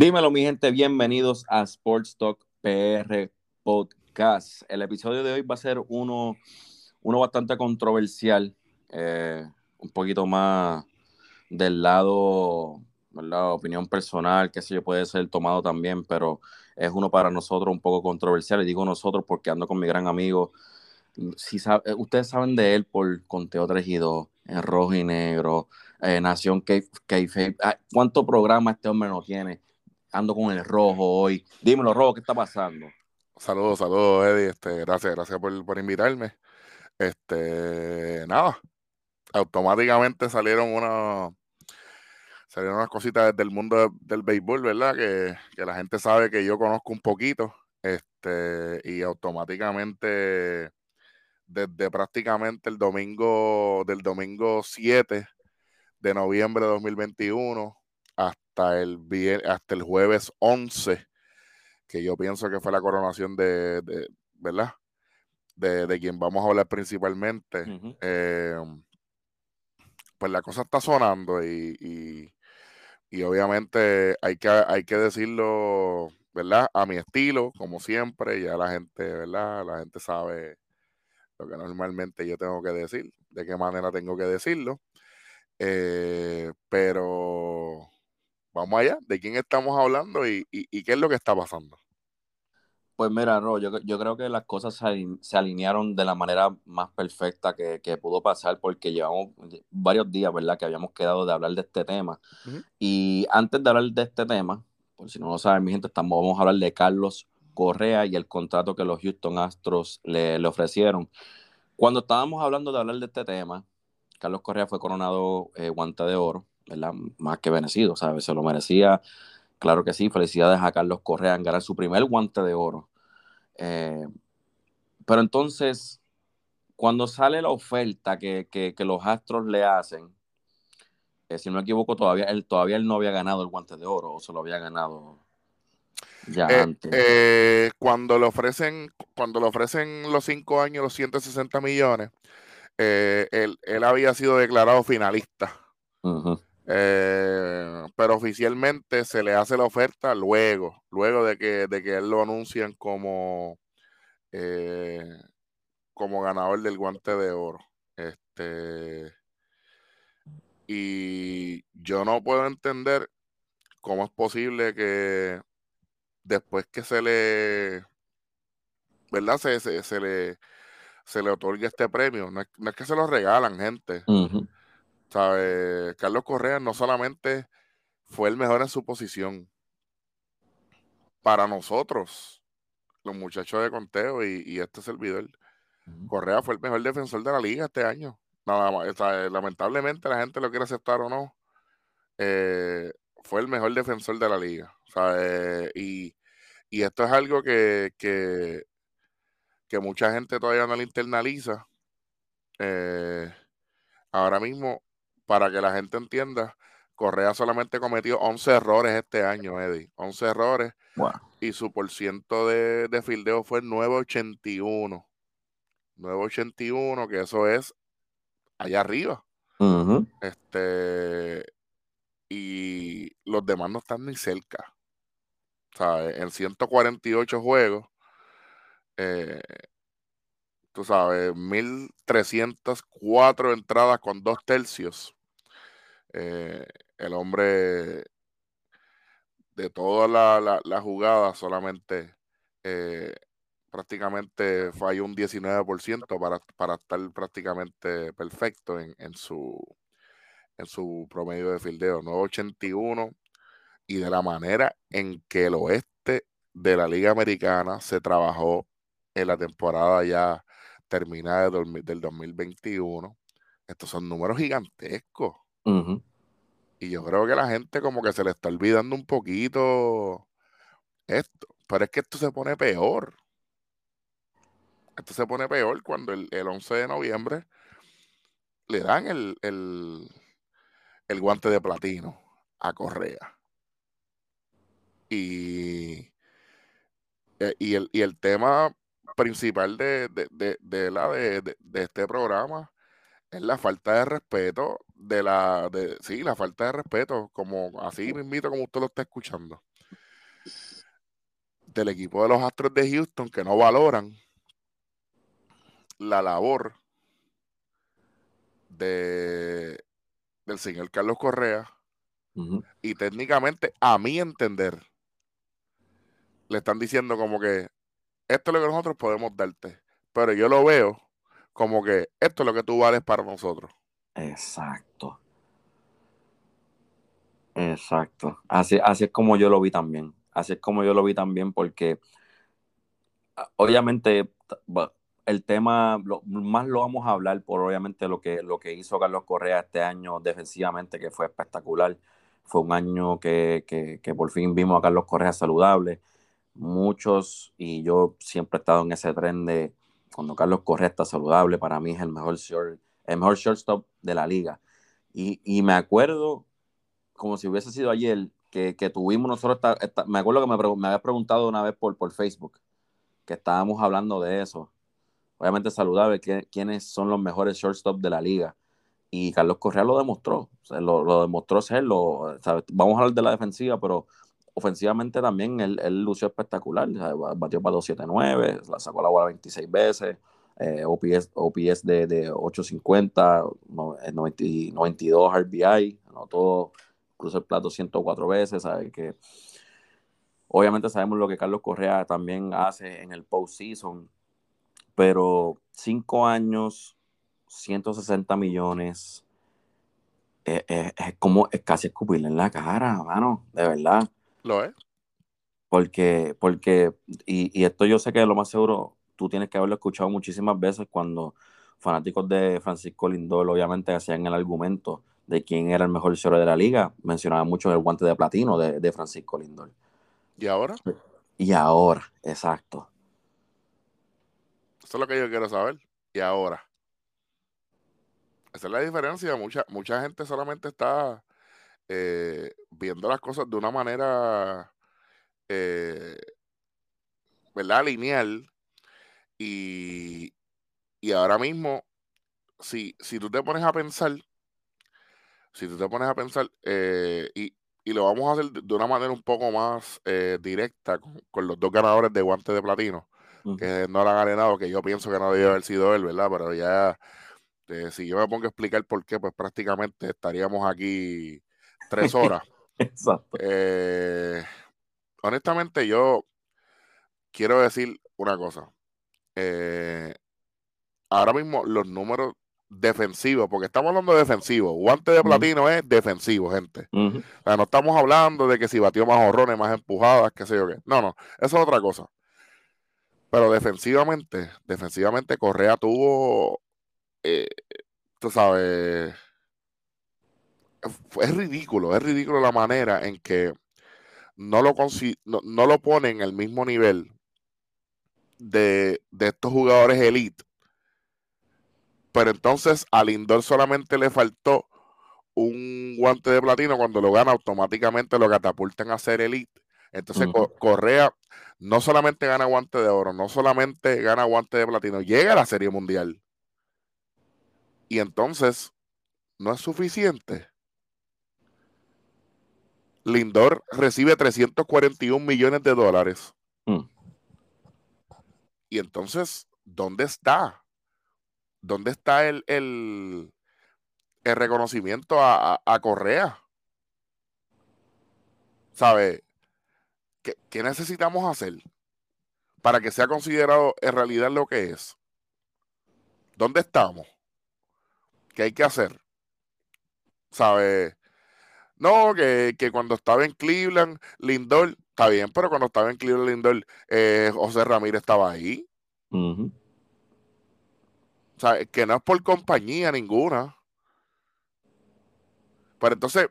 Dímelo, mi gente, bienvenidos a Sports Talk PR Podcast. El episodio de hoy va a ser uno, uno bastante controversial, eh, un poquito más del lado, la opinión personal, que sé yo, puede ser tomado también, pero es uno para nosotros un poco controversial. Y digo nosotros porque ando con mi gran amigo. Si sabe, ustedes saben de él por Conteo 3 y 2, en rojo y negro, eh, Nación k ah, ¿Cuánto programa este hombre no tiene? Ando con el rojo hoy. Dímelo, rojo, ¿qué está pasando? Saludos, saludos, Eddie. Este, gracias, gracias por, invitarme. Este, nada, automáticamente salieron unas salieron unas cositas del mundo del béisbol, ¿verdad? Que, la gente sabe que yo conozco un poquito. Este, y automáticamente desde prácticamente el domingo del domingo 7 de noviembre de 2021 hasta el, hasta el jueves 11, que yo pienso que fue la coronación de, ¿verdad? De, quien vamos a hablar principalmente. Em, pues la cosa está sonando y, y, obviamente hay que, hay que decirlo, ¿verdad? A mi estilo, como siempre, ya la gente, ¿verdad? La gente sabe lo que normalmente yo tengo que decir, de qué manera tengo que decirlo. Eh, pero vamos allá, ¿de quién estamos hablando y, qué es lo que está pasando? Pues mira, Ro, yo, creo que las cosas se, alinearon de la manera más perfecta que, pudo pasar porque llevamos varios días, ¿verdad? Que habíamos quedado de hablar de este tema. Y antes de hablar de este tema, por si no lo saben, mi gente, estamos, vamos a hablar de Carlos Correa y el contrato que los Houston Astros le, ofrecieron. Cuando estábamos hablando de hablar de este tema, Carlos Correa fue coronado eh, guante de oro más que merecido, ¿sabes? Se lo merecía. Claro que sí, felicidades a Carlos Correa en ganar su primer guante de oro. Eh, pero entonces, cuando sale la oferta que, los Astros le hacen, eh, si no me equivoco, todavía él, todavía él no había ganado el guante de oro o se lo había ganado ya eh, antes. cuando le ofrecen, cuando le ofrecen los cinco años, los 160 millones, él, había sido declarado finalista. Eh, pero oficialmente se le hace la oferta luego, luego de que, de que él lo anuncian como, eh, como ganador del guante de oro. Este, y yo no puedo entender cómo es posible que después que se le, ¿verdad? Se, se, le, se le otorgue este premio. No es, que se lo regalan, gente. ¿Sabe? Carlos Correa no solamente fue el mejor en su posición, para nosotros, los muchachos de conteo y, este servidor, Correa fue el mejor defensor de la liga este año. Nada más, lamentablemente la gente lo quiere aceptar o no, eh, fue el mejor defensor de la liga. y, esto es algo que, que, mucha gente todavía no le internaliza. Eh, ahora mismo para que la gente entienda, Correa solamente cometió 11 errores este año, Eddie. 11 errores. Y su porciento de, de fildeo fue 981. 981, que eso es allá arriba. Este. Y los demás no están ni cerca. Sea, en 148 juegos, eh, tú sabes, 1304 entradas con dos tercios. Eh, el hombre de toda la, la, jugada solamente eh, prácticamente falló un 19% para, para estar prácticamente perfecto en, su en su promedio de fildeo, 981 y de la manera en que el oeste de la Liga Americana se trabajó en la temporada ya terminada del 2021. Estos son números gigantescos. Y yo creo que la gente como que se le está olvidando un poquito esto. Pero es que esto se pone peor. Esto se pone peor cuando el, 11 de noviembre le dan el, el, guante de platino a Correa. Y, eh, y, el, y el tema principal de, de, la, de, este programa es la falta de respeto de la, de, sí, la falta de respeto, como así mismito como usted lo está escuchando. del equipo de los Astros de Houston que no valoran la labor de del señor Carlos Correa y técnicamente a mi entender le están diciendo como que esto es lo que nosotros podemos darte, pero yo lo veo como que esto es lo que tú vales para nosotros. Exacto. Exacto. Así, así es como yo lo vi también. Así es como yo lo vi también porque ah, obviamente el tema, más lo vamos a hablar por obviamente lo que, lo que hizo Carlos Correa este año defensivamente, que fue espectacular. Fue un año que, que, por fin vimos a Carlos Correa saludable. Muchos, y yo siempre he estado en ese tren de cuando Carlos Correa está saludable, para mí es el mejor, short, el mejor shortstop de la liga. Y, y me acuerdo, como si hubiese sido ayer, que, que tuvimos nosotros, me acuerdo que me, me había preguntado una vez por, por Facebook, que estábamos hablando de eso obviamente saludable, quiénes son los mejores shortstop de la liga. Y Carlos Correa lo demostró, lo, demostró serlo. Vamos a hablar de la defensiva, pero ofensivamente también él, lució espectacular. Batió para 279, la sacó la bola 26 veces, eh, OPS, OPS de, de 850, 92 RBI, anotó, cruzó el plato 104 veces. Que, obviamente sabemos lo que Carlos Correa también hace en el postseason pero cinco años, 160 millones, es, como es casi escupirle en la cara, mano, de verdad. Lo es. Porque, porque, y, esto yo sé que lo más seguro tú tienes que haberlo escuchado muchísimas veces cuando fanáticos de Francisco Lindor obviamente hacían el argumento de quién era el mejor short de la liga, mencionaba mucho el guante de platino de, de Francisco Lindor. ¿Y ahora? Y ahora, exacto. Eso es lo que yo quiero saber. Y ahora. Esa es la diferencia. Mucha, mucha gente solamente está eh, viendo las cosas de una manera, eh, ¿verdad? Lineal. Y, y ahora mismo, si, si tú te pones a pensar, si tú te pones a pensar, eh, y, y, lo vamos a hacer de una manera un poco más directa con, con, los dos ganadores de guante de platino que no lo han ganado, que yo pienso que no debe haber sido él, ¿verdad? Pero ya, eh, si yo me pongo a explicar por qué, pues prácticamente estaríamos aquí tres horas. Exacto. Eh, honestamente, yo quiero decir una cosa. Eh, ahora mismo los números defensivos, porque estamos hablando de defensivo. Guante de platino es defensivo, gente. o sea, no estamos hablando de que si batió más horrones, más empujadas, qué sé yo qué. No, no, eso es otra cosa. Pero defensivamente, defensivamente Correa tuvo, eh, tú sabes, es ridículo, es ridículo la manera en que no lo, no, lo pone en el mismo nivel de, estos jugadores elite. Pero entonces a Lindor solamente le faltó un guante de platino cuando lo gana automáticamente lo catapultan a ser elite. Entonces Correa no solamente gana guante de oro, no solamente gana guante de platino, llega a la Serie Mundial. Y entonces, no es suficiente. Lindor recibe 341 millones de dólares. Mm. Y entonces, ¿dónde está? ¿Dónde está el, el, reconocimiento a, a Correa? ¿Sabe? ¿Qué, necesitamos hacer para que sea considerado en realidad lo que es? ¿Dónde estamos? ¿Qué hay que hacer? ¿Sabe? No, que, cuando estaba en Cleveland, Lindor, está bien, pero cuando estaba en Cleveland, Lindor, eh, José Ramírez estaba ahí. O sea, que no es por compañía ninguna. Pero entonces,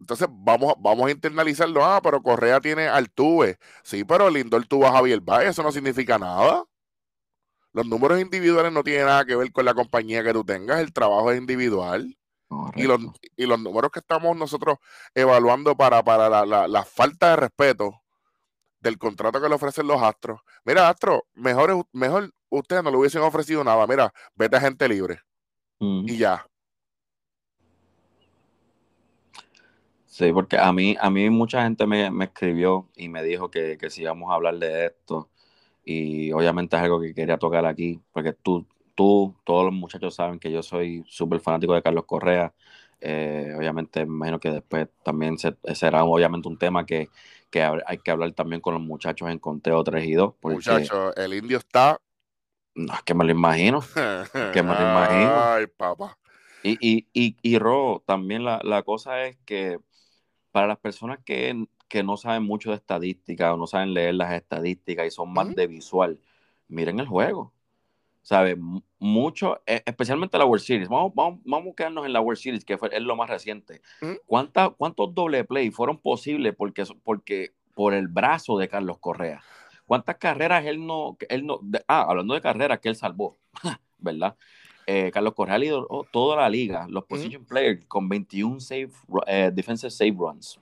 entonces vamos, vamos a internalizarlo. Ah, pero Correa tiene Altuve. Sí, pero Lindor tuvo a Javier. Eso no significa nada. Los números individuales no tienen nada que ver con la compañía que tú tengas. El trabajo es individual. Y los, y los, números que estamos nosotros evaluando para, para la, la, falta de respeto del contrato que le ofrecen los Astros. Mira, Astro, mejor, mejor ustedes no le hubiesen ofrecido nada. Mira, vete a gente libre. Y ya. Sí, porque a mí, a mí mucha gente me, escribió y me dijo que, que si íbamos a hablar de esto, y obviamente es algo que quería tocar aquí, porque tú, tú todos los muchachos saben que yo soy súper fanático de Carlos Correa. Eh, obviamente, me imagino que después también será obviamente un tema que, hay que hablar también con los muchachos en conteo 3 y 2. Muchachos, el indio está. No, es que me lo imagino. que me lo imagino. Ay, papá. Y, y, y, y Ro, también la, la cosa es que para las personas que, no saben mucho de estadística o no saben leer las estadísticas y son más de visual, miren el juego. ¿Sabes? Mucho, e, especialmente la World Series. Vamos, vamos, vamos a quedarnos en la World Series, que fue, es lo más reciente. ¿Cuántos doble play fueron posibles porque, porque, por el brazo de Carlos Correa? ¿Cuántas carreras él no, él no, ah, hablando de carreras que él salvó, ¿verdad? Eh, Carlos Correa lideró toda la liga, los position players, con 21 save, eh, defensive save runs.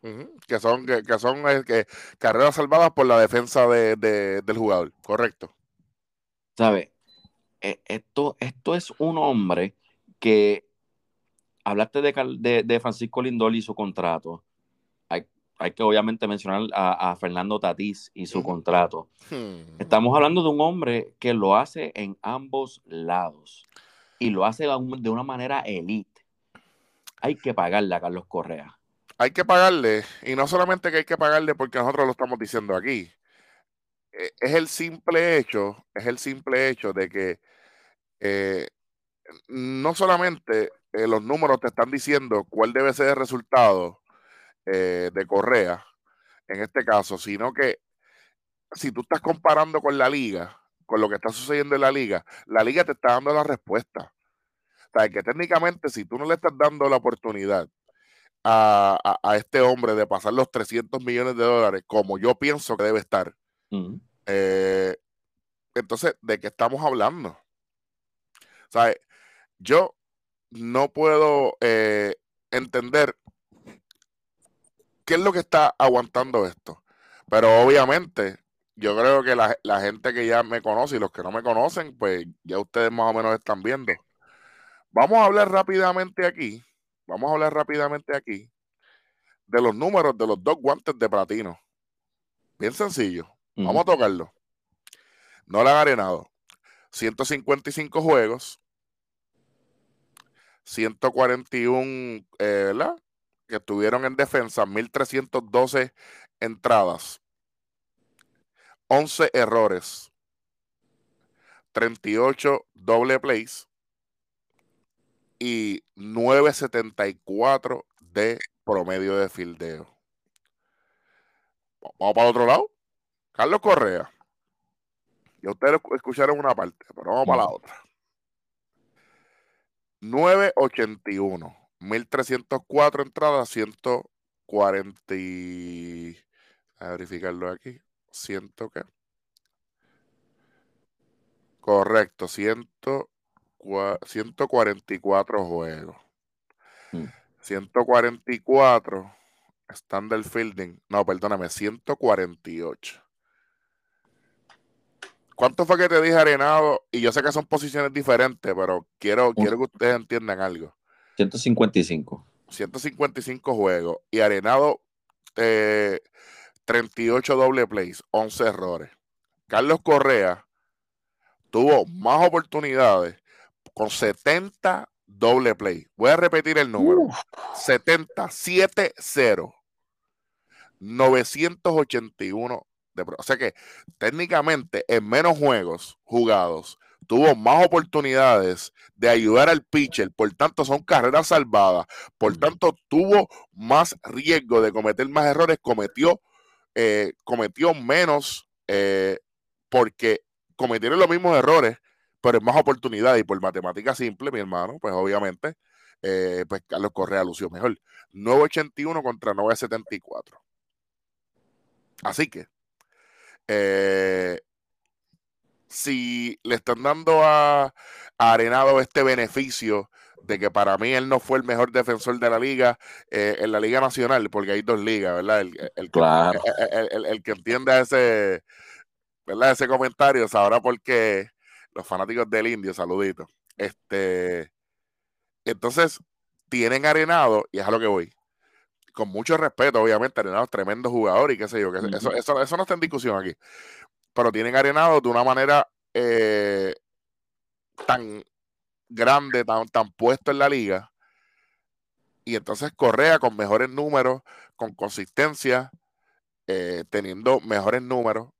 Que son, que, son eh, carreras salvadas por la defensa del jugador, correcto. ¿Sabe? Esto, esto es un hombre que hablaste de, de, Francisco Lindol y su contrato. Hay, hay que obviamente mencionar a, Fernando Tatís y su contrato. Hmm. Estamos hablando de un hombre que lo hace en ambos lados y lo hace de una manera elite. Hay que pagarle a Carlos Correa. Hay que pagarle, y no solamente que hay que pagarle porque nosotros lo estamos diciendo aquí. E, es el simple hecho, es el simple hecho de que eh, no solamente eh, los números te están diciendo cuál debe ser el resultado eh, de Correa, en este caso, sino que si tú estás comparando con la liga, con lo que está sucediendo en la liga, la liga te está dando la respuesta. O sea, que técnicamente si tú no le estás dando la oportunidad a, este hombre de pasar los 300 millones de dólares como yo pienso que debe estar, eh, entonces, ¿de qué estamos hablando? O yo no puedo eh, entender qué es lo que está aguantando esto. Pero obviamente yo creo que la, gente que ya me conoce y los que no me conocen, pues ya ustedes más o menos están viendo. Vamos a hablar rápidamente aquí, vamos a hablar rápidamente aquí de los números de los dos guantes de platino. Bien sencillo. Vamos a tocarlo. No le han arenado. 155 juegos, 141, eh, ¿verdad? Que estuvieron en defensa, 1312 entradas. 11 errores, 38 doble plays y 9.74 de promedio de fildeo. Vamos para el otro lado. Carlos Correa. Y ustedes escucharon una parte, pero vamos para la otra. 981, 1304 entradas, 140. A verificarlo aquí ciento que. Correcto, ciento, 144 juegos. 144 mm. standard fielding. No, perdóname, 148. ¿Cuánto fue que te dije Arenado? Y yo sé que son posiciones diferentes, pero quiero, quiero que ustedes entiendan algo. 155. 155 juegos. Y Arenado eh, 38 doble plays, 11 errores. Carlos Correa tuvo más oportunidades con 70 doble play. Voy a repetir el número. 70, 7, 0. 981 de O sea que técnicamente en menos juegos jugados tuvo más oportunidades de ayudar al pitcher, por tanto son carreras salvadas, por tanto tuvo más riesgo de cometer más errores, cometió eh, cometió menos eh, porque cometieron los mismos errores, pero en más oportunidades y por matemática simple, mi hermano, pues obviamente, eh, pues Carlos Correa lució mejor. 9.81 contra 9.74. Así que, si le están dando a, Arenado este beneficio de que para mí él no fue el mejor defensor de la liga eh, en la Liga Nacional, porque hay dos ligas, ¿verdad? El, que, el, que entienda ese, ¿verdad? ese comentario sabrá por qué los fanáticos del Indio, saluditos. Este, entonces, tienen arenado, y es a lo que voy, con mucho respeto, obviamente, Arenado es tremendo jugador y qué sé yo, que eso, eso, eso, no está en discusión aquí. Pero tienen Arenado de una manera eh, tan grande, tan, tan puesto en la liga. Y entonces Correa con mejores números, con consistencia, eh, teniendo mejores números.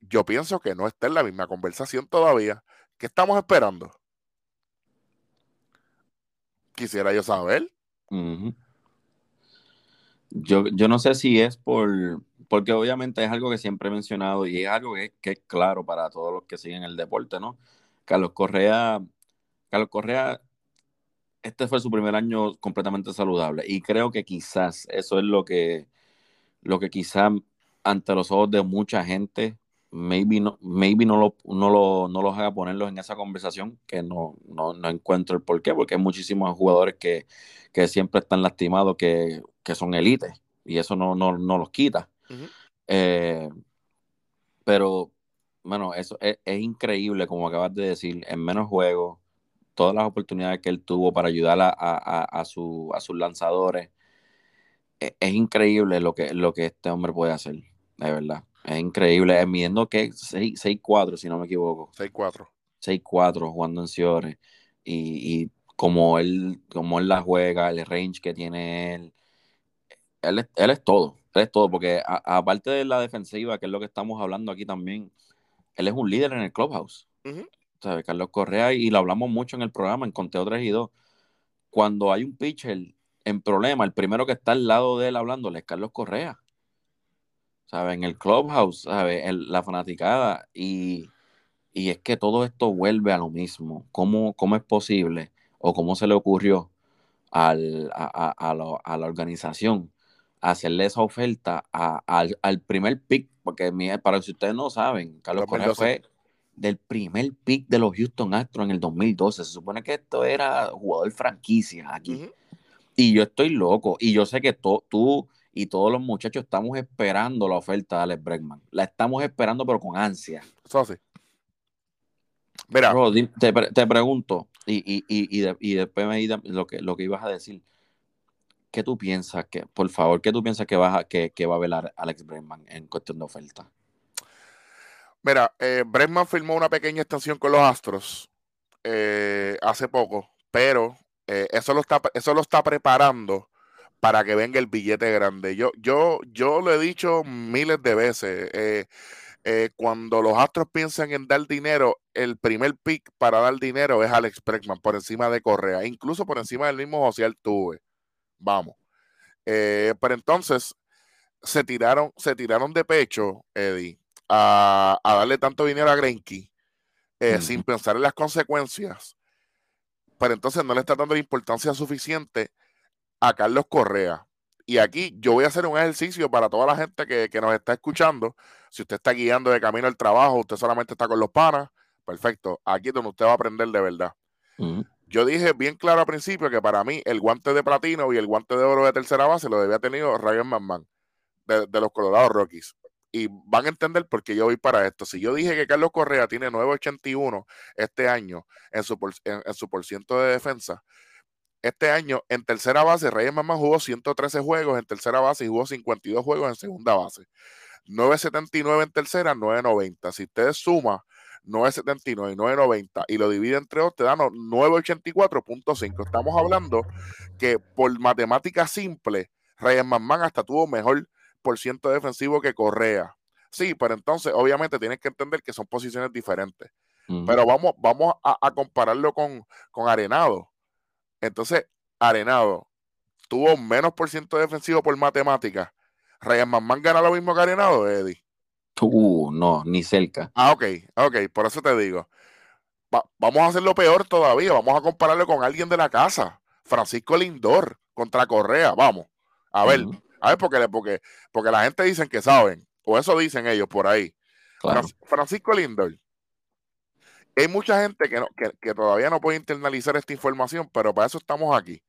Yo pienso que no está en la misma conversación todavía. ¿Qué estamos esperando? Quisiera yo saber. Yo, yo no sé si es por, porque obviamente es algo que siempre he mencionado y es algo que, que, es claro para todos los que siguen el deporte, ¿no? Carlos Correa, Carlos Correa, este fue su primer año completamente saludable y creo que quizás eso es lo que, lo que quizás ante los ojos de mucha gente maybe no, maybe no, lo, no, lo, no los haga ponerlos en esa conversación, que no, no, no, encuentro el por qué, porque hay muchísimos jugadores que, que siempre están lastimados, que, que son élites, y eso no, no, no los quita. eh, pero, bueno, eso es, es, increíble, como acabas de decir, en menos juegos, todas las oportunidades que él tuvo para ayudar a, a, a, su, a sus lanzadores, es, es, increíble lo que, lo que este hombre puede hacer, de verdad. Es increíble. Midiendo que 6-4, si no me equivoco. 6-4. 6-4 jugando en Ciores. Y, y, como él, como él la juega, el range que tiene él. Él es, él es todo. Él es todo. Porque aparte de la defensiva, que es lo que estamos hablando aquí también, él es un líder en el clubhouse. Uh -huh. ¿Sabe? Carlos Correa, y lo hablamos mucho en el programa, en Conteo 3 y 2. Cuando hay un pitcher en problema, el primero que está al lado de él hablándole es Carlos Correa. ¿sabes? En el clubhouse, ¿sabes? El, la fanaticada. Y, y, es que todo esto vuelve a lo mismo. ¿Cómo, cómo es posible o cómo se le ocurrió al, a, a, a, lo, a, la organización hacerle esa oferta al, al, primer pick? Porque para si ustedes no saben, Carlos Correa fue del primer pick de los Houston Astros en el 2012. Se supone que esto era jugador franquicia aquí. Uh -huh. Y yo estoy loco. Y yo sé que to, tú y todos los muchachos estamos esperando la oferta de Alex Bregman. La estamos esperando, pero con ansia. Eso sí. Mira. Bro, te, te, pregunto, y, y, y, de, y después me lo que, lo que ibas a decir. ¿Qué tú piensas que, por favor, qué tú piensas que, vas a, que, va a velar Alex Bregman en cuestión de oferta? Mira, eh, Bregman firmó una pequeña extensión con los Astros eh, hace poco, pero eh, eso, lo está, eso lo está preparando para que venga el billete grande. Yo, yo, yo lo he dicho miles de veces. Eh, cuando los Astros piensan en dar dinero, el primer pick para dar dinero es Alex Bregman por encima de Correa, incluso por encima del mismo José Altuve. Vamos. Eh, pero entonces se tiraron, se tiraron de pecho, Eddie, a, a darle tanto dinero a Greinke eh, mm. sin pensar en las consecuencias. Pero entonces no le está dando la importancia suficiente a Carlos Correa. Y aquí yo voy a hacer un ejercicio para toda la gente que, que, nos está escuchando. Si usted está guiando de camino al trabajo, usted solamente está con los panas, perfecto. Aquí es donde usted va a aprender de verdad. Yo dije bien claro al principio que para mí el guante de platino y el guante de oro de tercera base lo debía tenido Ryan McMahon de, los Colorado Rockies. Y van a entender por qué yo voy para esto. Si yo dije que Carlos Correa tiene 9.81 este año en su, por, en, su por ciento de defensa, este año en tercera base, Reyes Mamá jugó 113 juegos en tercera base y jugó 52 juegos en segunda base. 9.79 en tercera, 9.90. Si ustedes suman 9.79 y 9.90 y lo divide entre dos, te dan 9.84.5. Estamos hablando que por matemática simple, Reyes Mamán hasta tuvo mejor por ciento defensivo que Correa. Sí, pero entonces obviamente tienes que entender que son posiciones diferentes. Uh -huh. Pero vamos, vamos a, a compararlo con, con Arenado entonces, Arenado tuvo menos por ciento defensivo por matemáticas. Ryan Manman gana lo mismo que Arenado, Eddie. Uh, no, ni cerca. Ah, ok, ok, por eso te digo. Va, vamos a hacerlo peor todavía. Vamos a compararlo con alguien de la casa. Francisco Lindor contra Correa. Vamos. A ver, uh -huh. a ver, porque, porque, porque la gente dicen que saben, o eso dicen ellos por ahí. Claro. Francisco Lindor hay mucha gente que, no, que, que, todavía no puede internalizar esta información, pero para eso estamos aquí.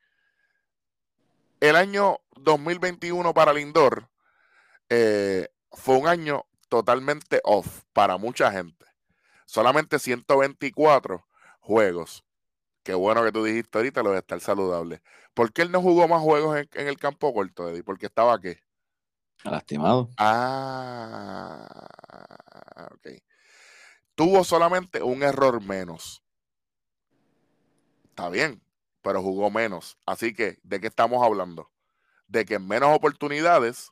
El año 2021 para Lindor eh, fue un año totalmente off para mucha gente. Solamente 124 juegos. Qué bueno que tú dijiste ahorita lo de estar saludable. ¿Por qué él no jugó más juegos en, el campo corto, Eddie? ¿Porque estaba qué? Lastimado. Ah, ok. Tuvo solamente un error menos. Está bien, pero jugó menos. Así que, ¿de qué estamos hablando? De que en menos oportunidades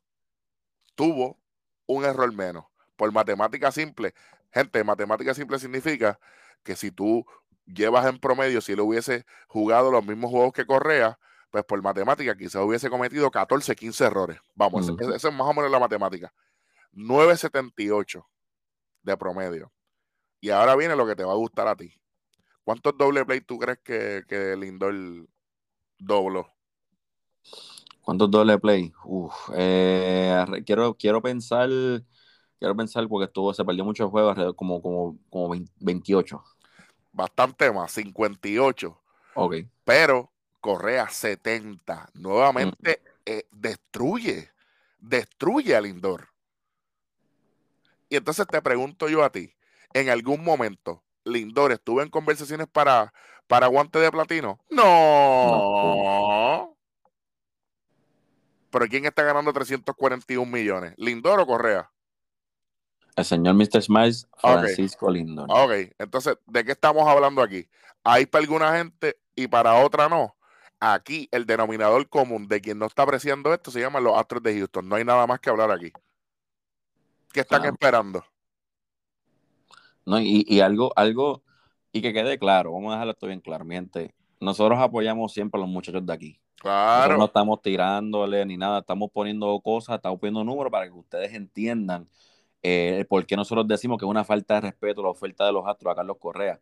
tuvo un error menos. Por matemática simple. Gente, matemática simple significa que si tú llevas en promedio, si él hubiese jugado los mismos juegos que Correa, pues por matemática quizás hubiese cometido 14, 15 errores. Vamos, esa es más o menos la matemática. 9.78 de promedio. Y ahora viene lo que te va a gustar a ti. ¿Cuántos doble play tú crees que, que Lindor dobló? ¿Cuántos doble play? Uf, eh, quiero, quiero pensar, quiero pensar porque estuvo, se perdió muchos juegos, como, como, como 28 bastante más, 58. Ok. Pero Correa 70. Nuevamente eh, destruye, destruye al Lindor. Y entonces te pregunto yo a ti, ¿en algún momento Lindor estuvo en conversaciones para, para guante de platino? No. Pero ¿quién está ganando 341 millones? ¿Lindor o Correa? El señor Mr. Smiles, Francisco Lindor. Ok, entonces, ¿de qué estamos hablando aquí? Hay para alguna gente y para otra no. Aquí el denominador común de quien no está apreciando esto se llama los Astros de Houston. No hay nada más que hablar aquí. ¿Qué están esperando? No, y, algo, algo, y que quede claro, vamos a dejarlo esto bien claro, Nosotros apoyamos siempre a los muchachos de aquí. Claro. no estamos tirándole ni nada, estamos poniendo cosas, estamos poniendo números para que ustedes entiendan eh, por qué nosotros decimos que es una falta de respeto la oferta de los Astros a Carlos Correa.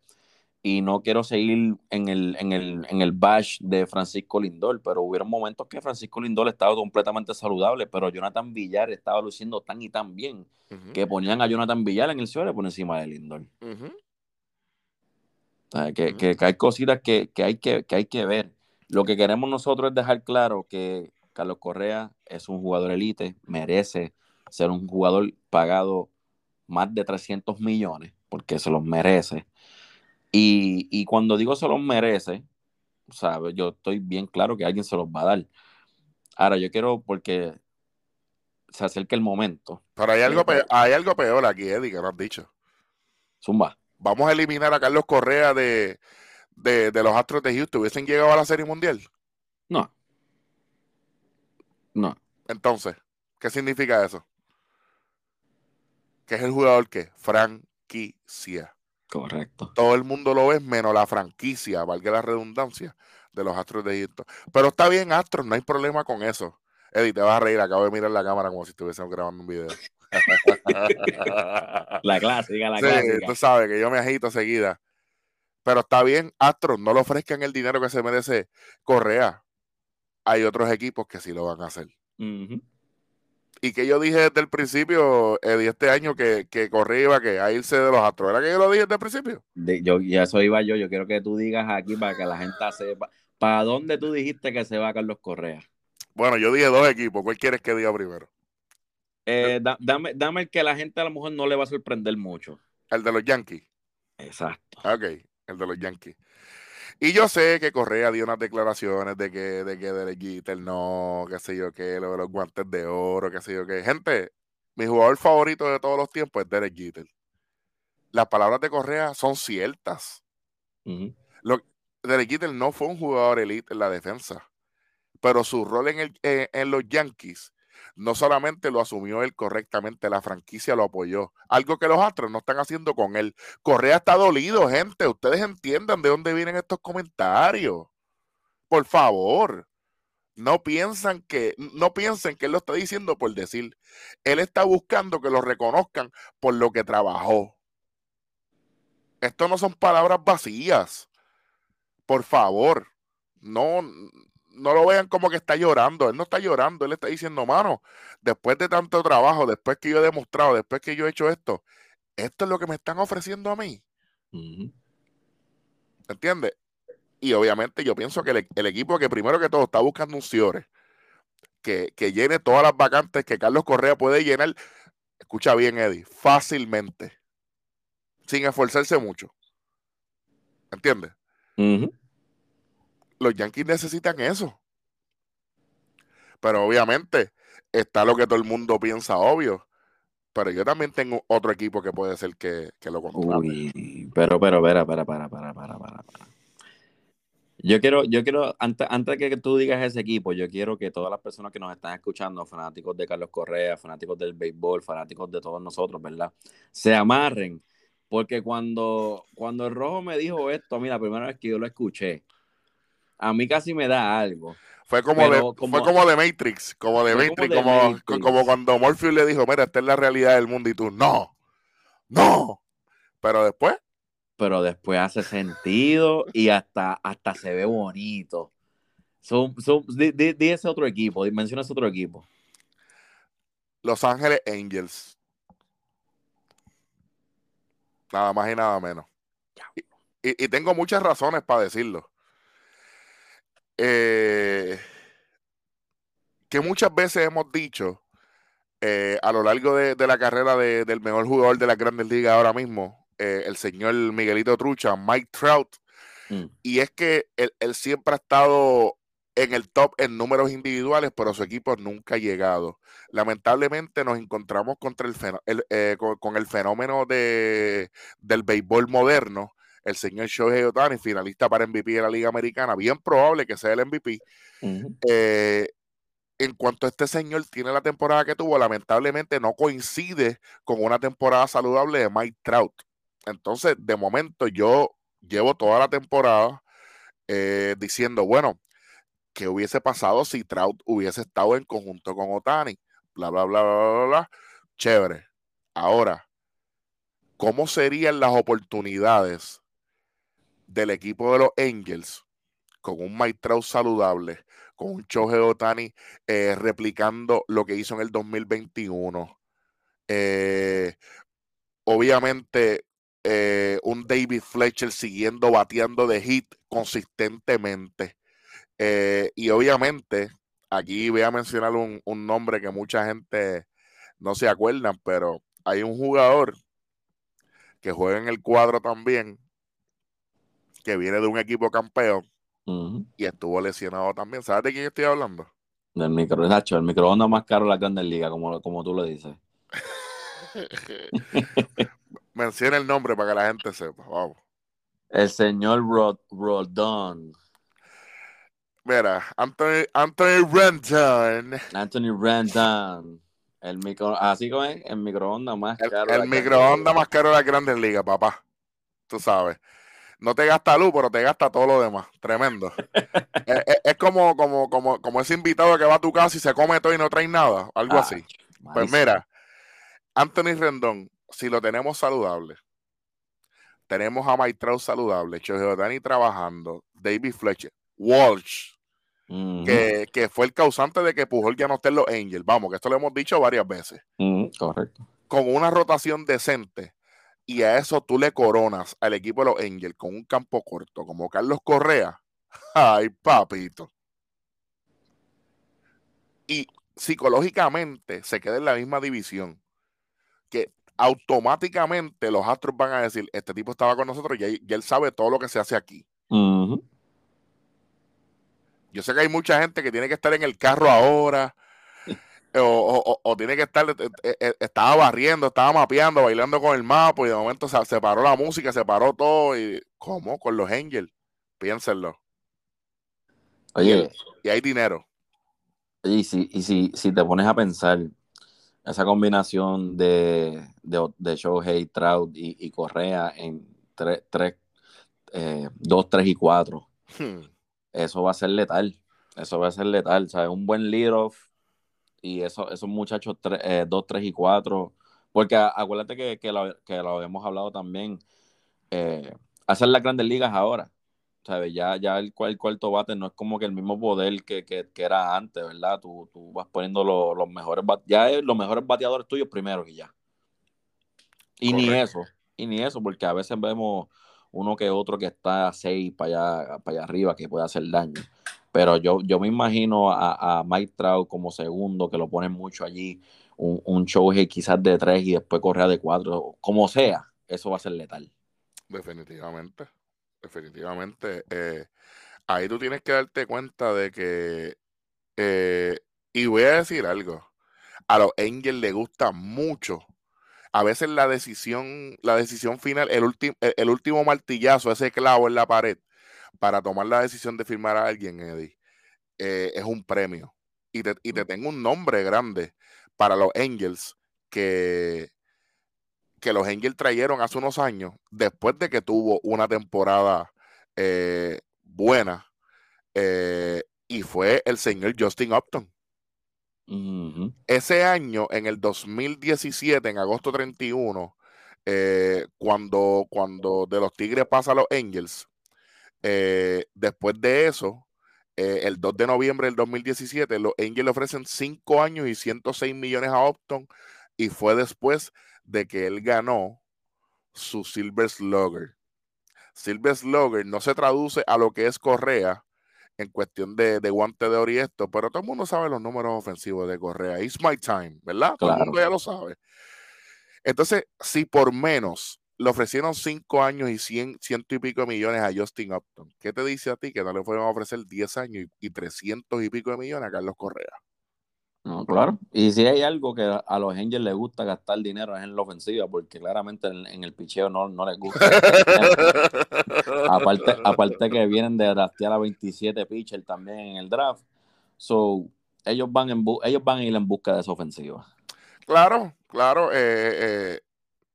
Y no quiero seguir en el, en el, en el bash de Francisco Lindor, pero hubieron momentos que Francisco Lindor estaba completamente saludable, pero Jonathan Villar estaba luciendo tan y tan bien que ponían a Jonathan Villar en el suelo por encima de Lindor. que, que, hay cositas que, que, hay que, que hay que ver. Lo que queremos nosotros es dejar claro que Carlos Correa es un jugador elite, merece ser un jugador pagado más de 300 millones, porque se los merece. Y, cuando digo se los merece, ¿sabes? Yo estoy bien claro que alguien se los va a dar. Ahora, yo quiero, porque se acerca el momento. Pero hay algo, peor, hay algo peor aquí, Eddie, que no has dicho. Zumba. Vamos a eliminar a Carlos Correa de, de, de los Astros de Houston. ¿Hubiesen llegado a la Serie Mundial? No. No. Entonces, ¿qué significa eso? que es el jugador que franquicia. Correcto. Todo el mundo lo ve menos la franquicia, valga la redundancia, de los Astros de Egipto. Pero está bien, Astros, no hay problema con eso. Eddie, te vas a reír, acabo de mirar la cámara como si estuviésemos grabando un video. la clásica, la sí, clásica. Tú sabes que yo me agito seguida. Pero está bien, Astros, no le ofrezcan el dinero que se merece Correa. Hay otros equipos que sí lo van a hacer. Y que yo dije desde el principio, Eddie, este año que, que iba que a irse de los Astros. ¿Era que yo lo dije desde el principio? yo, y eso iba yo. Yo quiero que tú digas aquí para que la gente sepa. ¿Para dónde tú dijiste que se va Carlos Correa? Bueno, yo dije dos equipos. ¿Cuál quieres que diga primero? Eh, dame, dame el que la gente a lo mejor no le va a sorprender mucho. El de los Yankees. Exacto. Ok, el de los Yankees. Y yo sé que Correa dio unas declaraciones de que, de que Derek no, qué sé yo qué, lo de los guantes de oro, qué sé yo qué. Gente, mi jugador favorito de todos los tiempos es Derek Jeter. Las palabras de Correa son ciertas. Derek Jeter no fue un jugador elite en la defensa, pero su rol en, el, en los Yankees no solamente lo asumió él correctamente, la franquicia lo apoyó. Algo que los Astros no están haciendo con él. Correa está dolido, gente. Ustedes entiendan de dónde vienen estos comentarios. Por favor. No piensan que, no piensen que él lo está diciendo por decir. Él está buscando que lo reconozcan por lo que trabajó. Esto no son palabras vacías. Por favor. No, no lo vean como que está llorando. Él no está llorando, él está diciendo, mano, después de tanto trabajo, después que yo he demostrado, después que yo he hecho esto, esto es lo que me están ofreciendo a mí. ¿Entiendes? Y obviamente yo pienso que el, equipo que primero que todo está buscando un Ciore, que, que llene todas las vacantes que Carlos Correa puede llenar, escucha bien Eddie, fácilmente, sin esforzarse mucho. ¿Entiendes? Los Yankees necesitan eso. Pero obviamente está lo que todo el mundo piensa obvio. Pero yo también tengo otro equipo que puede ser que, lo contrate. Uy, pero, pero, espera, para, para, para, para, para, para. Yo quiero, yo quiero, antes, antes que tú digas ese equipo, yo quiero que todas las personas que nos están escuchando, fanáticos de Carlos Correa, fanáticos del béisbol, fanáticos de todos nosotros, ¿verdad? Se amarren, porque cuando, cuando el rojo me dijo esto, a mí la primera vez que yo lo escuché, a mí casi me da algo. Fue como, de, fue como de Matrix, como de Matrix, como, como, cuando Morpheus le dijo, mira, esta es la realidad del mundo y tú, no, no. Pero después. Pero después hace sentido y hasta, hasta se ve bonito. So, di, ese otro equipo, menciona ese otro equipo. Los Ángeles Angels. Nada más y nada menos. y tengo muchas razones para decirlo. Eh, que muchas veces hemos dicho eh, a lo largo de, la carrera del mejor jugador de la Grandes Ligas ahora mismo, eh, el señor Miguelito Trucha, Mike Trout, mm. y es que él, siempre ha estado en el top en números individuales, pero su equipo nunca ha llegado. Lamentablemente nos encontramos contra el, con, el fenómeno de, del béisbol moderno, el señor Shohei Otani, finalista para MVP de la Liga Americana, bien probable que sea el MVP. Eh, en cuanto a este señor tiene la temporada que tuvo, lamentablemente no coincide con una temporada saludable de Mike Trout. Entonces, de momento, yo llevo toda la temporada eh, diciendo, bueno, ¿qué hubiese pasado si Trout hubiese estado en conjunto con Otani? Bla, bla, bla, bla, bla, bla. Chévere. Ahora, ¿cómo serían las oportunidades del equipo de los Angels con un Mike saludable, con un Choje Otani eh, replicando lo que hizo en el 2021. Eh, obviamente, eh, un David Fletcher siguiendo bateando de hit consistentemente. y obviamente, aquí voy a mencionar un, nombre que mucha gente no se acuerdan, pero hay un jugador que juega en el cuadro también, que viene de un equipo campeón y estuvo lesionado también. ¿Sabes de quién estoy hablando? Del micro, Nacho, el microondas más caro de la Grandes Liga, como, como tú lo dices. Menciona el nombre para que la gente sepa. Vamos. El señor Rod, Rodon. Mira, Anthony, Anthony Rendon. Anthony Rendon. El micro, así como es, el microondas más caro. El, el microondas más caro de la Grandes Ligas, papá. Tú sabes no te gasta luz, pero te gasta todo lo demás. Tremendo. es, como, como, como, como ese invitado que va a tu casa y se come todo y no trae nada. Algo ah, así. Pues mira, Anthony Rendón, si lo tenemos saludable, tenemos a Mike saludable, Dani trabajando, David Fletcher, Walsh, que, fue el causante de que Pujol ya no esté en los Angels. Vamos, que esto lo hemos dicho varias veces. correcto. Con una rotación decente y a eso tú le coronas al equipo de los Angels con un campo corto como Carlos Correa, ay papito. Y psicológicamente se queda en la misma división, que automáticamente los Astros van a decir, este tipo estaba con nosotros y, él sabe todo lo que se hace aquí. Yo sé que hay mucha gente que tiene que estar en el carro ahora, o, tiene que estar, eh, eh, eh, estaba barriendo, estaba mapeando, bailando con el mapa y de momento se, paró la música, se paró todo y ¿cómo? Con los Angels, piénsenlo. Oye. Y, hay dinero. y si, y si, si te pones a pensar, esa combinación de, de, de Shohei, Trout y, Correa en 3, 3, 2, 3 y 4, hmm. eso va a ser letal. Eso va a ser letal. ¿sabes? Un buen lead off y eso, esos muchachos 2, eh, 3 y 4, porque acuérdate que, que, lo, que lo habíamos hablado también, eh, hacer las grandes ligas ahora. ¿sabes? Ya, ya el, cuarto bate no es como que el mismo poder que, que, que era antes, ¿verdad? Tú, tú vas poniendo los mejores ya los mejores bateadores tuyos primero y ya. Y ni eso, y ni eso, porque a veces vemos uno que otro que está a 6 para allá, para allá arriba que puede hacer daño. Pero yo, yo me imagino a, a Mike Trout como segundo, que lo ponen mucho allí, un, un show quizás de tres y después correa de cuatro, como sea, eso va a ser letal. Definitivamente, definitivamente. Eh, ahí tú tienes que darte cuenta de que, eh, y voy a decir algo, a los Angels le gusta mucho. A veces la decisión, la decisión final, el, el último martillazo, ese clavo en la pared, para tomar la decisión de firmar a alguien, Eddie, eh, es un premio. Y te, y te tengo un nombre grande para los Angels que, que los Angels trajeron hace unos años, después de que tuvo una temporada eh, buena, eh, y fue el señor Justin Upton. Ese año, en el 2017, en agosto 31, cuando, cuando de los Tigres pasa a los Angels, eh, después de eso, eh, el 2 de noviembre del 2017, los Angels le ofrecen 5 años y 106 millones a Upton y fue después de que él ganó su Silver Slugger. Silver Slugger no se traduce a lo que es Correa en cuestión de, guante de oro y esto, pero todo el mundo sabe los números ofensivos de Correa. It's my time, ¿verdad? Todo el mundo ya lo sabe. Entonces, si por menos le ofrecieron cinco años y cien, ciento y pico de millones a Justin Upton. ¿Qué te dice a ti que no le fueron a ofrecer 10 años y, trescientos y pico de millones a Carlos Correa? No, claro. Y si hay algo que a los Angels les gusta gastar dinero es en la ofensiva, porque claramente en, el picheo no, no les gusta. aparte, aparte que vienen de draftear a 27 pitchers también en el draft. So, ellos van, en ellos van a ir en busca de esa ofensiva. Claro, claro. Eh, eh,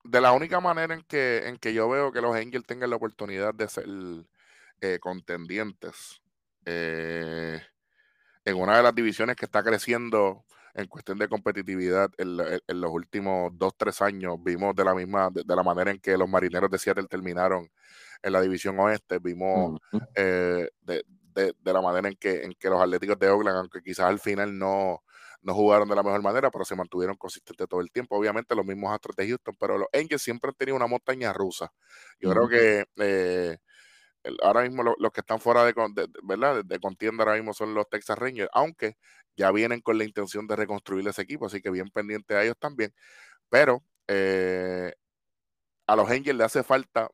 de la única manera en que, en que yo veo que los Angels tengan la oportunidad de ser eh, contendientes eh, en una de las divisiones que está creciendo en cuestión de competitividad en, los últimos dos, tres años, vimos de la misma, de, la manera en que los marineros de Seattle terminaron en la división oeste, vimos eh, de, de, la manera en que, en que los Atléticos de Oakland, aunque quizás al final no, no jugaron de la mejor manera, pero se mantuvieron consistentes todo el tiempo. Obviamente los mismos Astros de Houston, pero los Angels siempre han tenido una montaña rusa. Yo creo que eh, ahora mismo los que están fuera de, ¿verdad? de, contienda ahora mismo son los Texas Rangers, aunque ya vienen con la intención de reconstruir ese equipo, así que bien pendiente a ellos también. Pero eh, a los Angels le hace falta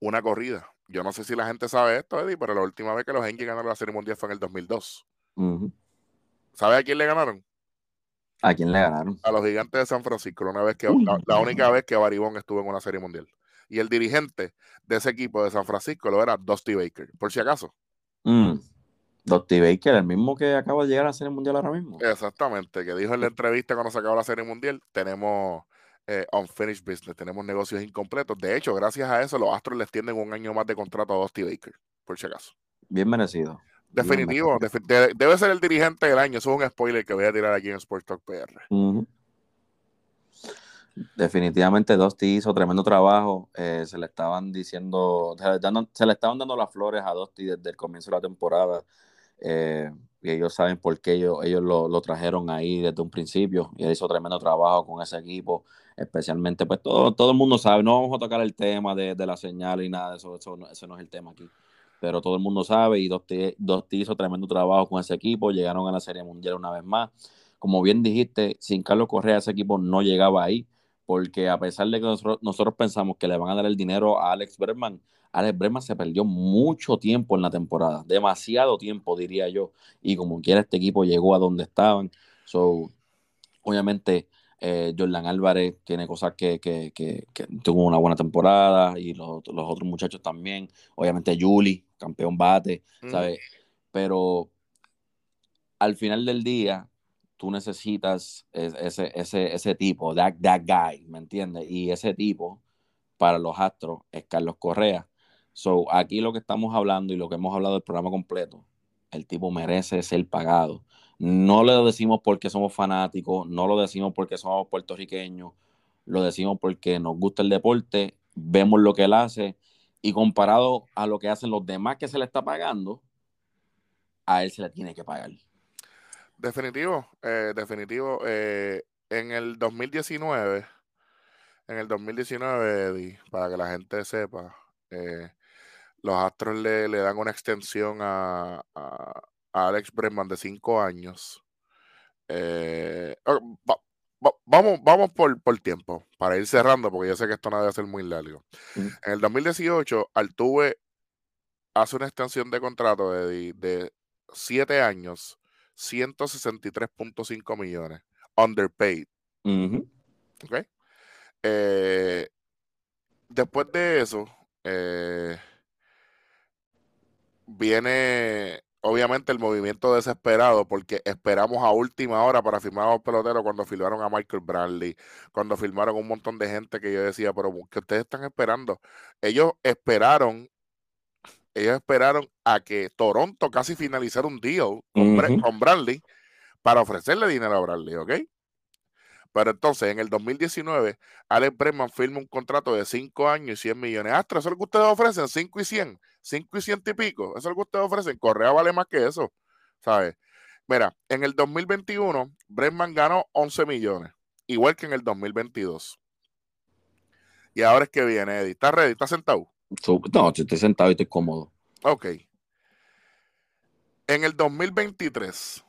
una corrida. Yo no sé si la gente sabe esto, Eddie, pero la última vez que los Angels ganaron la Serie Mundial fue en el 2002. ¿Sabe a quién le ganaron? ¿A quién le ganaron? A los gigantes de San Francisco, una vez que, la, única vez que Baribón estuvo en una serie mundial. Y el dirigente de ese equipo de San Francisco lo era Dusty Baker, por si acaso. Mm. Dusty Baker, el mismo que acaba de llegar a la serie mundial ahora mismo. Exactamente, que dijo en la entrevista cuando se acabó la serie mundial, tenemos eh, unfinished business, tenemos negocios incompletos. De hecho, gracias a eso, los Astros les tienden un año más de contrato a Dusty Baker, por si acaso. Bien merecido. Definitivo, debe ser el dirigente del año. Eso es un spoiler que voy a tirar aquí en Sports Talk PR. Definitivamente Dusty hizo tremendo trabajo. Eh, se le estaban diciendo, se le, estaban dando las flores a Dusty desde el comienzo de la temporada. Eh, y ellos saben por qué ellos, ellos lo, trajeron ahí desde un principio. Y él hizo tremendo trabajo con ese equipo. Especialmente, pues todo, todo el mundo sabe. No vamos a tocar el tema de, la señal y nada de eso. Eso eso no es el tema aquí pero todo el mundo sabe y Dosti, hizo tremendo trabajo con ese equipo, llegaron a la Serie Mundial una vez más. Como bien dijiste, sin Carlos Correa ese equipo no llegaba ahí, porque a pesar de que nosotros, pensamos que le van a dar el dinero a Alex Berman, Alex Berman se perdió mucho tiempo en la temporada, demasiado tiempo diría yo, y como quiera este equipo llegó a donde estaban. So, obviamente eh, Jordan Álvarez tiene cosas que, tuvo una buena temporada y los, otros muchachos también. Obviamente Juli, campeón bate, ¿sabes? Pero al final del día, tú necesitas ese, ese, ese tipo, that, that guy, ¿me entiendes? Y ese tipo, para los Astros, es Carlos Correa. So, aquí lo que estamos hablando y lo que hemos hablado del programa completo, el tipo merece ser pagado. No lo decimos porque somos fanáticos, no lo decimos porque somos puertorriqueños, lo decimos porque nos gusta el deporte, vemos lo que él hace y comparado a lo que hacen los demás que se le está pagando, a él se le tiene que pagar. Definitivo, eh, definitivo. Eh, en el 2019, en el 2019, para que la gente sepa, eh, los Astros le, dan una extensión a, Alex Bregman de cinco años. Eh, vamos vamos por, por, tiempo, para ir cerrando, porque yo sé que esto no debe ser muy largo. En el 2018, Altuve hace una extensión de contrato de, de 7 años, 163.5 millones, underpaid. Eh, después de eso, eh, viene obviamente el movimiento desesperado porque esperamos a última hora para firmar a los peloteros cuando firmaron a Michael Bradley, cuando firmaron un montón de gente que yo decía, pero que ustedes están esperando. Ellos esperaron, ellos esperaron a que Toronto casi finalizara un deal con, con Bradley para ofrecerle dinero a Bradley, ¿ok? Pero entonces, en el 2019, Alex Bregman firma un contrato de 5 años y 100 millones. Astro, ¿eso es lo que ustedes ofrecen? 5 y 100, 5 y 100 y pico. Eso es lo que ustedes ofrecen. Correa vale más que eso, ¿sabes? Mira, en el 2021, Bregman ganó 11 millones, igual que en el 2022. Y ahora es que viene, Eddie. ¿Estás ready? ¿Estás sentado? No, estoy sentado y estoy cómodo. Ok. En el 2023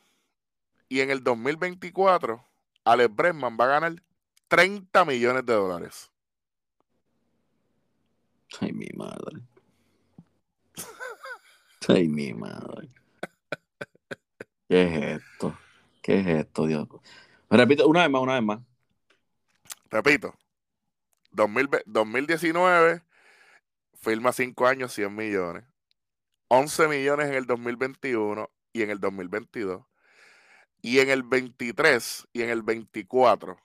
y en el 2024 Alex Bregman va a ganar 30 millones de dólares. Ay, mi madre. Ay, mi madre. ¿Qué es esto? ¿Qué es esto, Dios? repito, una vez más, una vez más. Repito. 2019, firma 5 años, 100 millones. 11 millones en el 2021 y en el 2022. Y en el 23 y en el 24,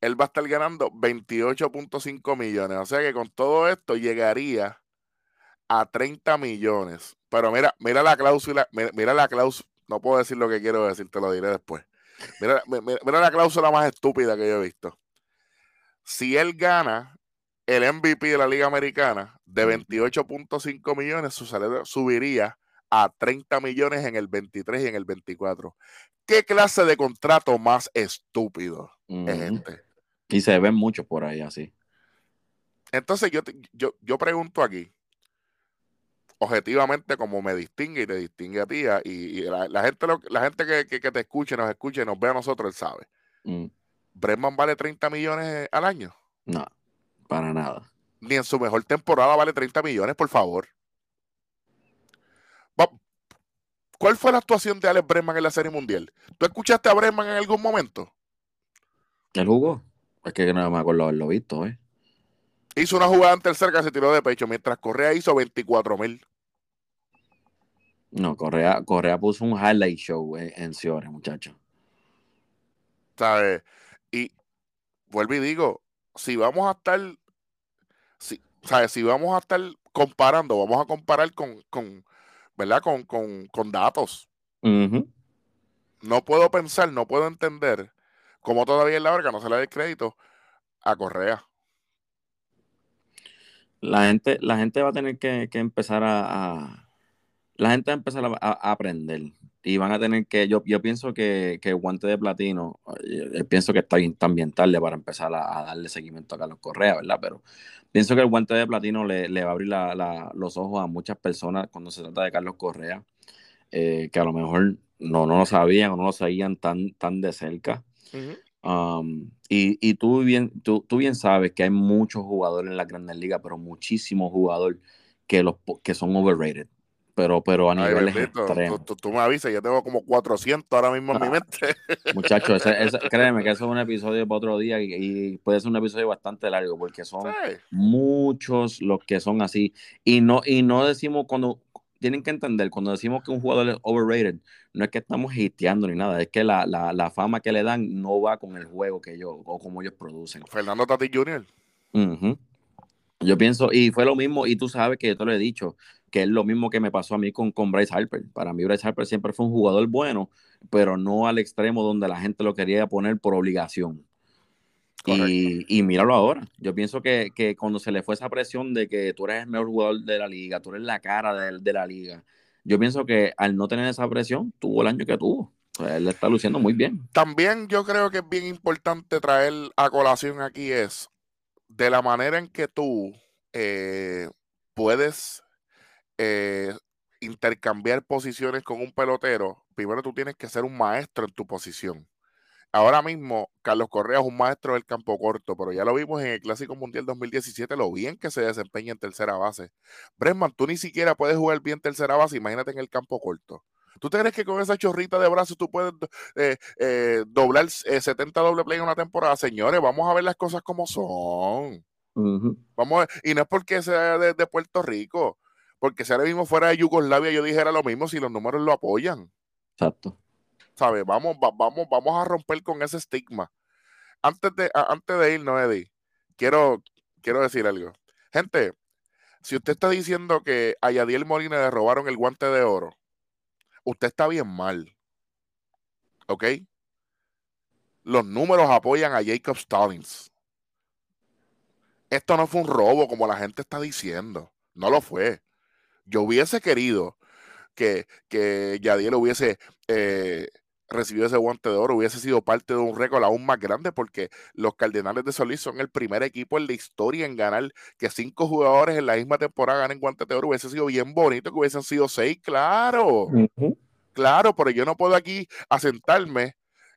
él va a estar ganando 28.5 millones. O sea que con todo esto llegaría a 30 millones. Pero mira, mira la cláusula, mira, la cláusula, no puedo decir lo que quiero decir, te lo diré después. Mira, mira, la cláusula más estúpida que yo he visto. Si él gana el MVP de la Liga Americana de 28.5 millones, su salario subiría a 30 millones en el 23 y en el 24. ¿Qué clase de contrato más estúpido es este? Y se ven muchos por ahí así. Entonces yo, yo, yo pregunto aquí, objetivamente como me distingue y te distingue a ti, y, la, gente, la gente que, te escuche, nos escuche, nos ve a nosotros, él sabe. Mm. ¿Bregman vale 30 millones al año? No, para nada. Ni en su mejor temporada vale 30 millones, por favor. ¿Cuál fue la actuación de Alex Bregman en la Serie Mundial? ¿Tú escuchaste a Bregman en algún momento? ¿El jugó? Es que no me acuerdo haberlo visto, ¿eh? Hizo una jugada en tercera que se tiró de pecho, mientras Correa hizo 24 mil. No, Correa, Correa puso un highlight show en, en Ciore, muchacho. ¿Sabes? Y vuelvo y digo, si vamos a estar, si, ¿sabes? Si vamos a estar comparando, vamos a comparar con, con ¿verdad? Con, con, datos. No puedo pensar, no puedo entender cómo todavía en la verga no se le da el crédito a Correa. La gente, la gente va a tener que, empezar a, La gente va a empezar a, aprender. Y van a tener que. Yo, yo pienso que, el guante de platino. Eh, pienso que está bien, también tarde para empezar a, darle seguimiento a Carlos Correa, ¿verdad? Pero Pienso que el guante de platino le, va a abrir los ojos a muchas personas cuando se trata de Carlos Correa, eh, que a lo mejor no, no lo sabían o no lo seguían tan, tan de cerca. Um, y, tú, bien, tú, bien sabes que hay muchos jugadores en la Grandes Ligas, pero muchísimos jugadores que, los, que son overrated pero, pero a nivel extremos. Tú, tú, me avisas, yo tengo como 400 ahora mismo en mi ah, mente. Muchachos, créeme que eso es un episodio para otro día y, puede ser un episodio bastante largo porque son muchos los que son así. Y no, y no decimos cuando, tienen que entender, cuando decimos que un jugador es overrated, no es que estamos hiteando ni nada, es que la, la, la, fama que le dan no va con el juego que ellos, o como ellos producen. Fernando Tati Jr. Yo pienso, y fue lo mismo, y tú sabes que yo te lo he dicho, que es lo mismo que me pasó a mí con, con Bryce Harper. Para mí Bryce Harper siempre fue un jugador bueno, pero no al extremo donde la gente lo quería poner por obligación. Y, y, míralo ahora. Yo pienso que, que, cuando se le fue esa presión de que tú eres el mejor jugador de la liga, tú eres la cara de, de la liga, yo pienso que al no tener esa presión, tuvo el año que tuvo. él está luciendo muy bien. También yo creo que es bien importante traer a colación aquí es de la manera en que tú eh, puedes eh, intercambiar posiciones con un pelotero, primero tú tienes que ser un maestro en tu posición. ahora mismo Carlos Correa es un maestro del campo corto, pero ya lo vimos en el Clásico Mundial 2017, lo bien que se desempeña en tercera base. Bresman, tú ni siquiera puedes jugar bien tercera base, imagínate en el campo corto. ¿Tú te crees que con esa chorrita de brazos tú puedes eh, eh, doblar 70 eh, doble play en una temporada? Señores, vamos a ver las cosas como son. Vamos y no es porque sea de, Puerto Rico, porque si ahora mismo fuera de Yugoslavia yo dijera lo mismo si los números lo apoyan. Exacto. ¿Sabes? Vamos, vamos, vamos a romper con ese estigma. Antes de, antes de irnos, Eddie, quiero, quiero decir algo. Gente, si usted está diciendo que a Yadiel Molina le robaron el guante de oro, usted está bien mal. ¿Ok? Los números apoyan a Jacob Stallings. Esto no fue un robo como la gente está diciendo. No lo fue. Yo hubiese querido que, que Yadiel hubiese eh, recibido ese guante de oro, hubiese sido parte de un récord aún más grande porque los Cardenales de Solís son el primer equipo en la historia en ganar que cinco jugadores en la misma temporada ganen guante de oro. Hubiese sido bien bonito que hubiesen sido seis, claro. Claro, pero yo no puedo aquí asentarme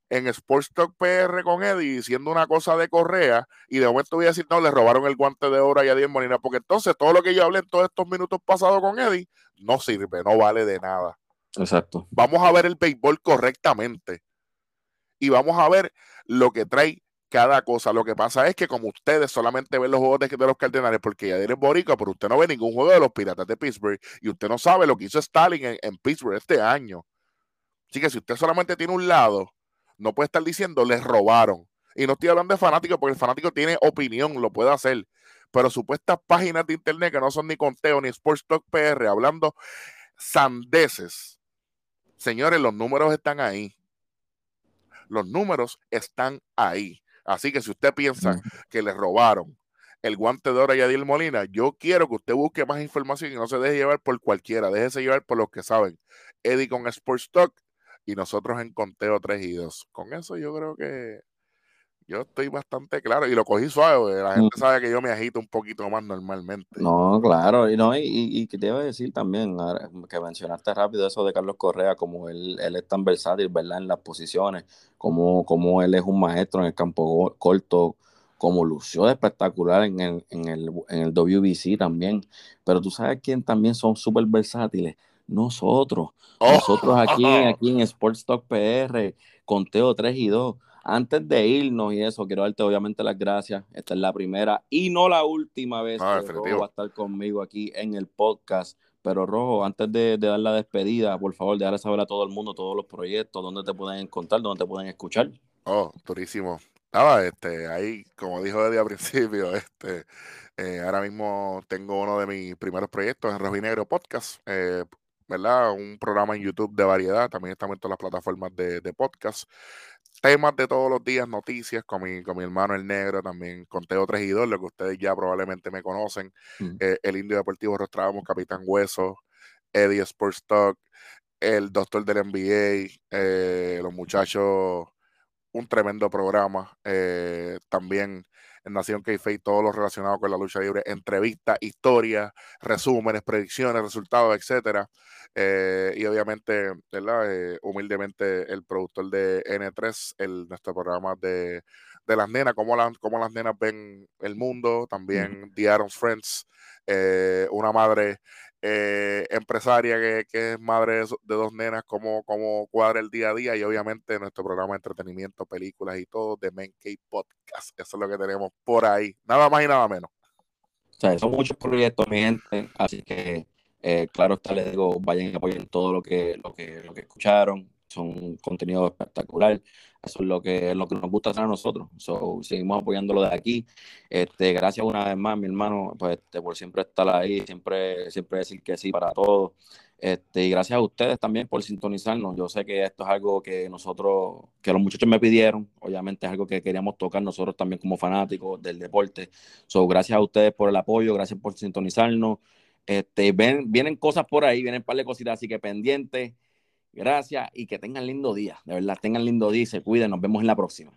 en Sports Talk PR con Eddie diciendo una cosa de Correa y de momento voy a decir, no, le robaron el guante de oro a Yadier Molina, porque entonces todo lo que yo hablé en todos estos minutos pasados con Eddie no sirve, no vale de nada. Exacto. Vamos a ver el béisbol correctamente y vamos a ver lo que trae cada cosa. Lo que pasa es que como ustedes solamente ven los juegos de, los Cardenales porque ya eres boricua, pero usted no ve ningún juego de los Piratas de Pittsburgh y usted no sabe lo que hizo Stalin en, Pittsburgh este año. Así que si usted solamente tiene un lado, no puede estar diciendo les robaron. Y no estoy hablando de fanático porque el fanático tiene opinión, lo puede hacer. Pero supuestas páginas de internet que no son ni Conteo ni Sports Talk PR hablando sandeces Señores, los números están ahí. Los números están ahí. Así que si usted piensa que le robaron el guante de oro a Yadiel Molina, yo quiero que usted busque más información y no se deje llevar por cualquiera. Déjese llevar por los que saben. Eddie con Sports Talk y nosotros en Conteo 3 y 2. Con eso yo creo que yo estoy bastante claro y lo cogí suave. La gente sabe que yo me agito un poquito más normalmente. No, claro. Y, no, y, y, que te iba a decir también, que mencionaste rápido eso de Carlos Correa, como él, él es tan versátil, ¿verdad? En las posiciones, como, como él es un maestro en el campo corto, como lució espectacular en el, en el, en el WBC también. Pero tú sabes quién también son súper versátiles. Nosotros. Oh. Nosotros aquí, aquí en Sports Talk PR, conteo 3 y 2 antes de irnos y eso, quiero darte obviamente las gracias. Esta es la primera y no la última vez ah, que Rojo va a estar conmigo aquí en el podcast. Pero Rojo, antes de, dar la despedida, por favor, déjale saber a todo el mundo todos los proyectos, dónde te pueden encontrar, dónde te pueden escuchar. Oh, durísimo. Nada, este, ahí, como dijo Eddie al principio, este, eh, ahora mismo tengo uno de mis primeros proyectos en Rojinegro Podcast, eh, ¿verdad? Un programa en YouTube de variedad, también estamos en todas las plataformas de, de podcast temas de todos los días, noticias con mi, con mi hermano el negro, también 3 y 2, lo que ustedes ya probablemente me conocen, mm. eh, el Indio Deportivo Rostramos, Capitán Hueso, Eddie Sports Talk, el Doctor del NBA, eh, los muchachos, un tremendo programa, eh, también en Nación k todo lo relacionado con la lucha libre, entrevistas, historias, resúmenes, predicciones, resultados, etcétera. Eh, y obviamente, ¿verdad? Eh, humildemente, el productor de N3, el, nuestro programa de, las nenas, cómo, las las nenas ven el mundo, también The Aaron's Friends, eh, una madre empresaria que, es madre de, dos nenas, cómo, cómo cuadra el día a día y obviamente nuestro programa de entretenimiento, películas y todo de Men Podcast. Eso es lo que tenemos por ahí, nada más y nada menos. O sea, son muchos proyectos, mi gente, así que eh, claro está, les digo, vayan y apoyen todo lo que, lo que, lo que escucharon. Son contenido espectacular. Eso es lo que, lo que nos gusta hacer a nosotros. So, seguimos apoyándolo de aquí. Este, gracias una vez más, mi hermano, pues, este, por siempre estar ahí, siempre, siempre decir que sí para todo. Este, y gracias a ustedes también por sintonizarnos. Yo sé que esto es algo que nosotros, que los muchachos me pidieron. Obviamente es algo que queríamos tocar nosotros también como fanáticos del deporte. So, gracias a ustedes por el apoyo, gracias por sintonizarnos. Este, ven, vienen cosas por ahí, vienen un par de cositas, así que pendientes. Gracias y que tengan lindo día. De verdad, tengan lindo día y se cuiden. Nos vemos en la próxima.